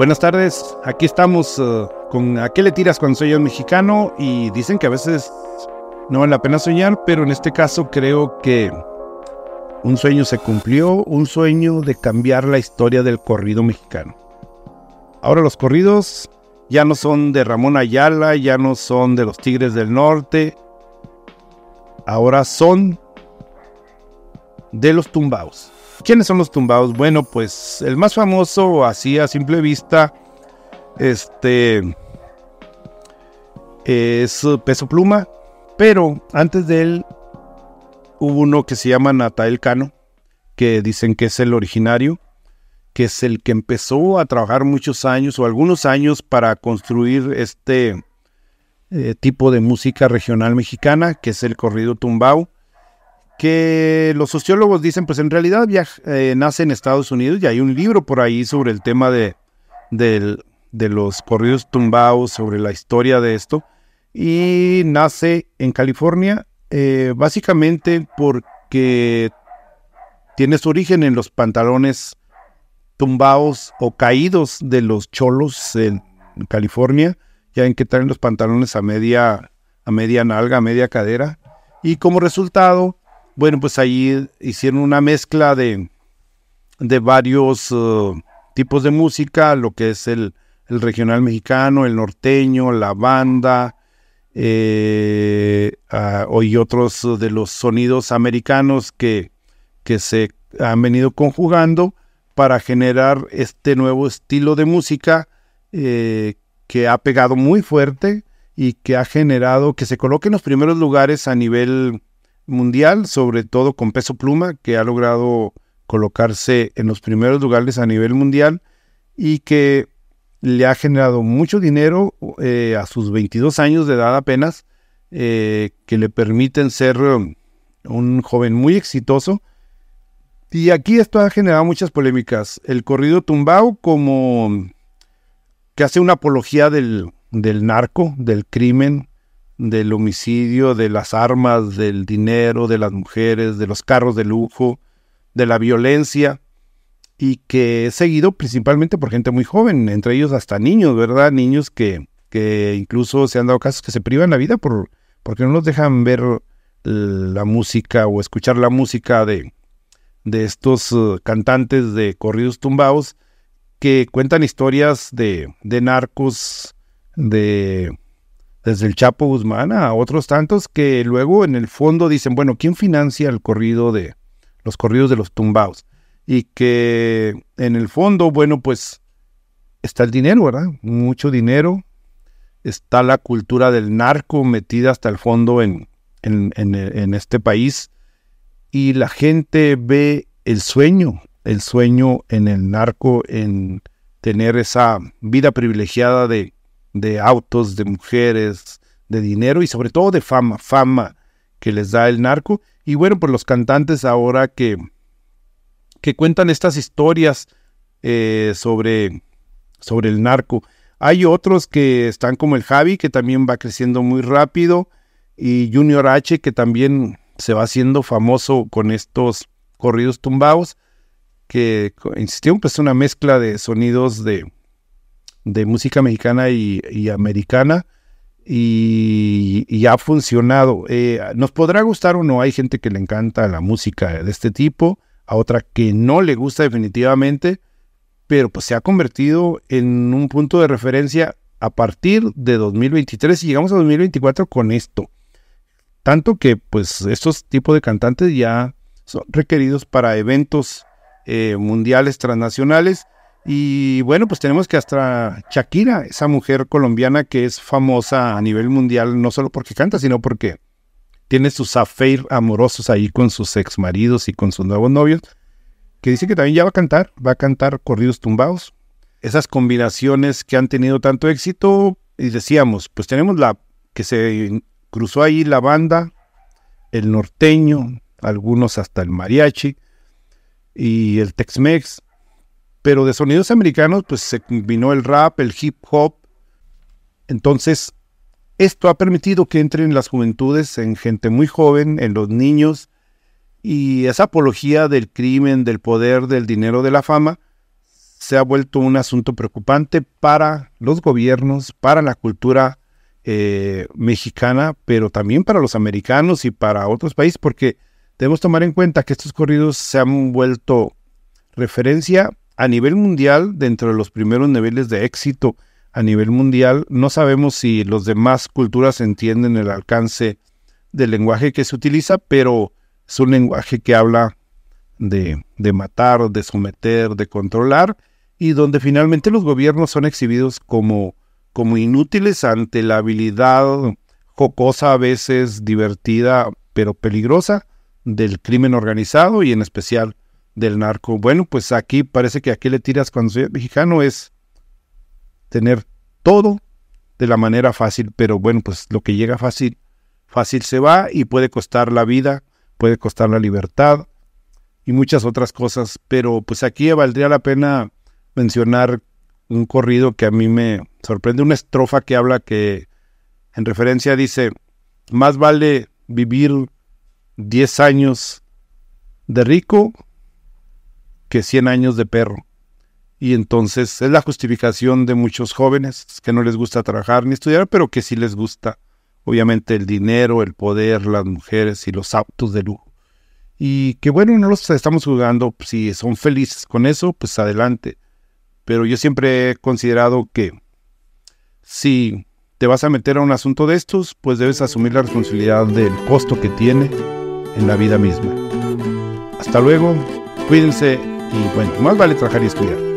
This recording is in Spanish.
Buenas tardes, aquí estamos uh, con ¿A qué le tiras cuando soy yo mexicano? Y dicen que a veces no vale la pena soñar, pero en este caso creo que un sueño se cumplió, un sueño de cambiar la historia del corrido mexicano. Ahora los corridos ya no son de Ramón Ayala, ya no son de los Tigres del Norte, ahora son de los tumbaos. ¿Quiénes son los tumbados? Bueno, pues el más famoso, así a simple vista, este es Peso Pluma, pero antes de él hubo uno que se llama Natael Cano, que dicen que es el originario, que es el que empezó a trabajar muchos años o algunos años para construir este eh, tipo de música regional mexicana, que es el corrido tumbao que los sociólogos dicen, pues en realidad eh, nace en Estados Unidos y hay un libro por ahí sobre el tema de, los corridos tumbados, sobre la historia de esto, y nace en California eh, básicamente porque tiene su origen en los pantalones tumbados o caídos de los cholos en California, ya en que traen los pantalones a media, a media nalga, a media cadera, y como resultado bueno, pues ahí hicieron una mezcla de, de varios uh, tipos de música, lo que es el, regional mexicano, el norteño, la banda, eh, ah, y otros de los sonidos americanos que, que se han venido conjugando para generar este nuevo estilo de música eh, que ha pegado muy fuerte y que ha generado que se coloque en los primeros lugares a nivel mundial, sobre todo con peso pluma, que ha logrado colocarse en los primeros lugares a nivel mundial y que le ha generado mucho dinero eh, a sus 22 años de edad apenas, eh, que le permiten ser um, un joven muy exitoso. Y aquí esto ha generado muchas polémicas. El corrido tumbao como que hace una apología del, del narco, del crimen, del homicidio, de las armas, del dinero, de las mujeres, de los carros de lujo, de la violencia, y que es seguido principalmente por gente muy joven, entre ellos hasta niños, ¿verdad? Niños que, que incluso se han dado casos que se privan la vida por, porque no los dejan ver la música o escuchar la música de, de estos uh, cantantes de corridos tumbados que cuentan historias de, de narcos, de desde el Chapo Guzmán a otros tantos que luego en el fondo dicen, bueno, ¿quién financia el corrido de los corridos de los tumbaos? Y que en el fondo, bueno, pues está el dinero, ¿verdad? Mucho dinero. Está la cultura del narco metida hasta el fondo en, en, en este país. Y la gente ve el sueño, el sueño en el narco, en tener esa vida privilegiada de de autos, de mujeres, de dinero y sobre todo de fama, fama que les da el narco. Y bueno, pues los cantantes ahora que, que cuentan estas historias eh, sobre, sobre el narco. Hay otros que están como el Javi, que también va creciendo muy rápido, y Junior H, que también se va haciendo famoso con estos corridos tumbados, que insistimos, pues una mezcla de sonidos de, de música mexicana y, americana y, ha funcionado. Eh, nos podrá gustar o no, hay gente que le encanta la música de este tipo, a otra que no le gusta definitivamente, pero pues se ha convertido en un punto de referencia a partir de 2023 y llegamos a 2024 con esto. Tanto que pues estos tipos de cantantes ya son requeridos para eventos eh, mundiales transnacionales y bueno, pues tenemos que hasta Shakira, esa mujer colombiana que es famosa a nivel mundial, no solo porque canta, sino porque tiene sus affairs amorosos ahí con sus ex maridos y con sus nuevos novios, que dice que también ya va a cantar, va a cantar corridos tumbados. Esas combinaciones que han tenido tanto éxito, y decíamos, pues tenemos la que se cruzó ahí la banda, el norteño, algunos hasta el mariachi y el Tex-Mex pero de sonidos americanos, pues se combinó el rap, el hip hop. Entonces, esto ha permitido que entren las juventudes en gente muy joven, en los niños, y esa apología del crimen, del poder, del dinero, de la fama, se ha vuelto un asunto preocupante para los gobiernos, para la cultura eh, mexicana, pero también para los americanos y para otros países, porque debemos tomar en cuenta que estos corridos se han vuelto referencia a nivel mundial dentro de los primeros niveles de éxito a nivel mundial. No sabemos si los demás culturas entienden el alcance del lenguaje que se utiliza, pero es un lenguaje que habla de, de matar, de someter, de controlar, y donde finalmente los gobiernos son exhibidos como, como inútiles ante la habilidad jocosa, a veces divertida, pero peligrosa del crimen organizado y en especial del narco. Bueno, pues aquí parece que aquí le tiras cuando soy mexicano es tener todo de la manera fácil, pero bueno, pues lo que llega fácil, fácil se va y puede costar la vida, puede costar la libertad y muchas otras cosas, pero pues aquí valdría la pena mencionar un corrido que a mí me sorprende, una estrofa que habla que en referencia dice, más vale vivir 10 años de rico que 100 años de perro. Y entonces es la justificación de muchos jóvenes que no les gusta trabajar ni estudiar, pero que sí les gusta, obviamente, el dinero, el poder, las mujeres y los autos de lujo. Y que bueno, no los estamos jugando, si son felices con eso, pues adelante. Pero yo siempre he considerado que si te vas a meter a un asunto de estos, pues debes asumir la responsabilidad del costo que tiene en la vida misma. Hasta luego, cuídense y bueno, más vale trabajar y estudiar.